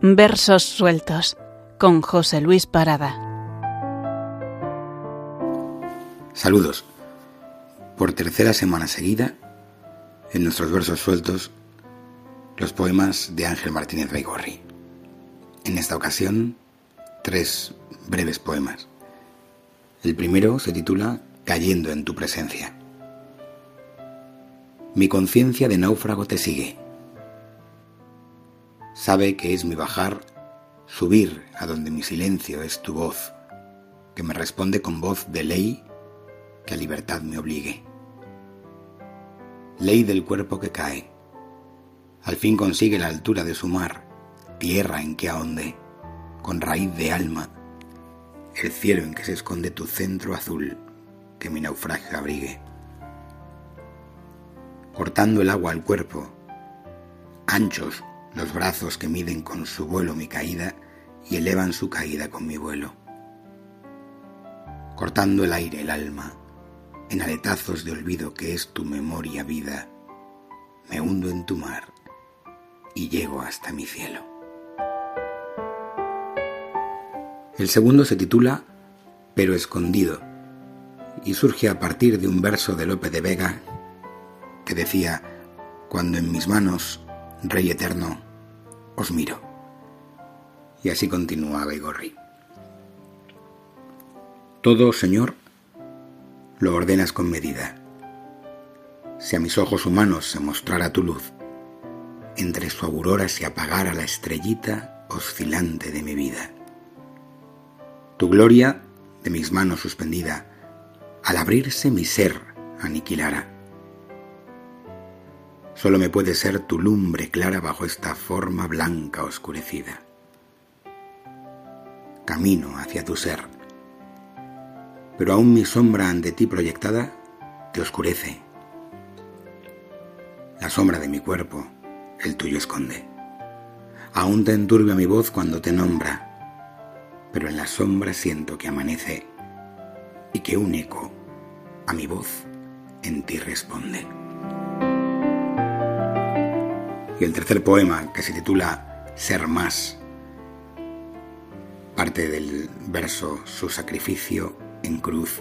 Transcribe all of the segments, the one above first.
Versos sueltos con José Luis Parada. Saludos. Por tercera semana seguida, en nuestros versos sueltos, los poemas de Ángel Martínez Baigorri. En esta ocasión, tres breves poemas. El primero se titula Cayendo en tu presencia. Mi conciencia de náufrago te sigue sabe que es mi bajar, subir a donde mi silencio es tu voz, que me responde con voz de ley que a libertad me obligue. Ley del cuerpo que cae, al fin consigue la altura de su mar, tierra en que ahonde, con raíz de alma, el cielo en que se esconde tu centro azul, que mi naufragio abrigue. Cortando el agua al cuerpo, anchos los brazos que miden con su vuelo mi caída y elevan su caída con mi vuelo. Cortando el aire, el alma, en aletazos de olvido que es tu memoria vida, me hundo en tu mar y llego hasta mi cielo. El segundo se titula Pero escondido y surge a partir de un verso de Lope de Vega que decía, Cuando en mis manos Rey eterno, os miro. Y así continúa Begorri. Todo, Señor, lo ordenas con medida. Si a mis ojos humanos se mostrara tu luz, entre su aurora se apagara la estrellita oscilante de mi vida. Tu gloria, de mis manos suspendida, al abrirse mi ser aniquilara Solo me puede ser tu lumbre clara bajo esta forma blanca oscurecida. Camino hacia tu ser, pero aún mi sombra ante ti proyectada te oscurece. La sombra de mi cuerpo, el tuyo esconde. Aún te enturbia mi voz cuando te nombra, pero en la sombra siento que amanece y que un eco a mi voz en ti responde. Y el tercer poema, que se titula Ser más, parte del verso Su sacrificio en cruz,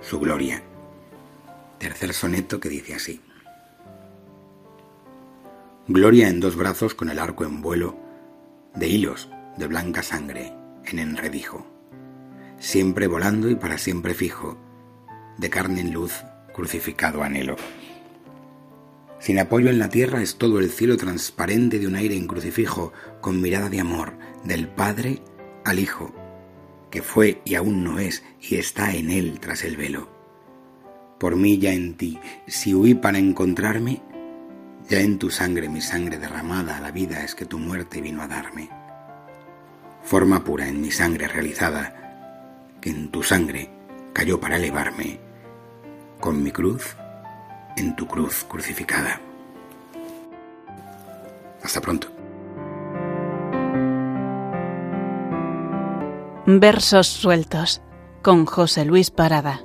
su gloria. Tercer soneto que dice así. Gloria en dos brazos con el arco en vuelo, de hilos de blanca sangre en enredijo, siempre volando y para siempre fijo, de carne en luz, crucificado anhelo. Sin apoyo en la tierra es todo el cielo transparente de un aire en crucifijo, con mirada de amor, del Padre al Hijo, que fue y aún no es, y está en él tras el velo. Por mí ya en ti, si huí para encontrarme, ya en tu sangre mi sangre derramada la vida es que tu muerte vino a darme. Forma pura en mi sangre realizada, que en tu sangre cayó para elevarme, con mi cruz en tu cruz crucificada. Hasta pronto. Versos sueltos con José Luis Parada.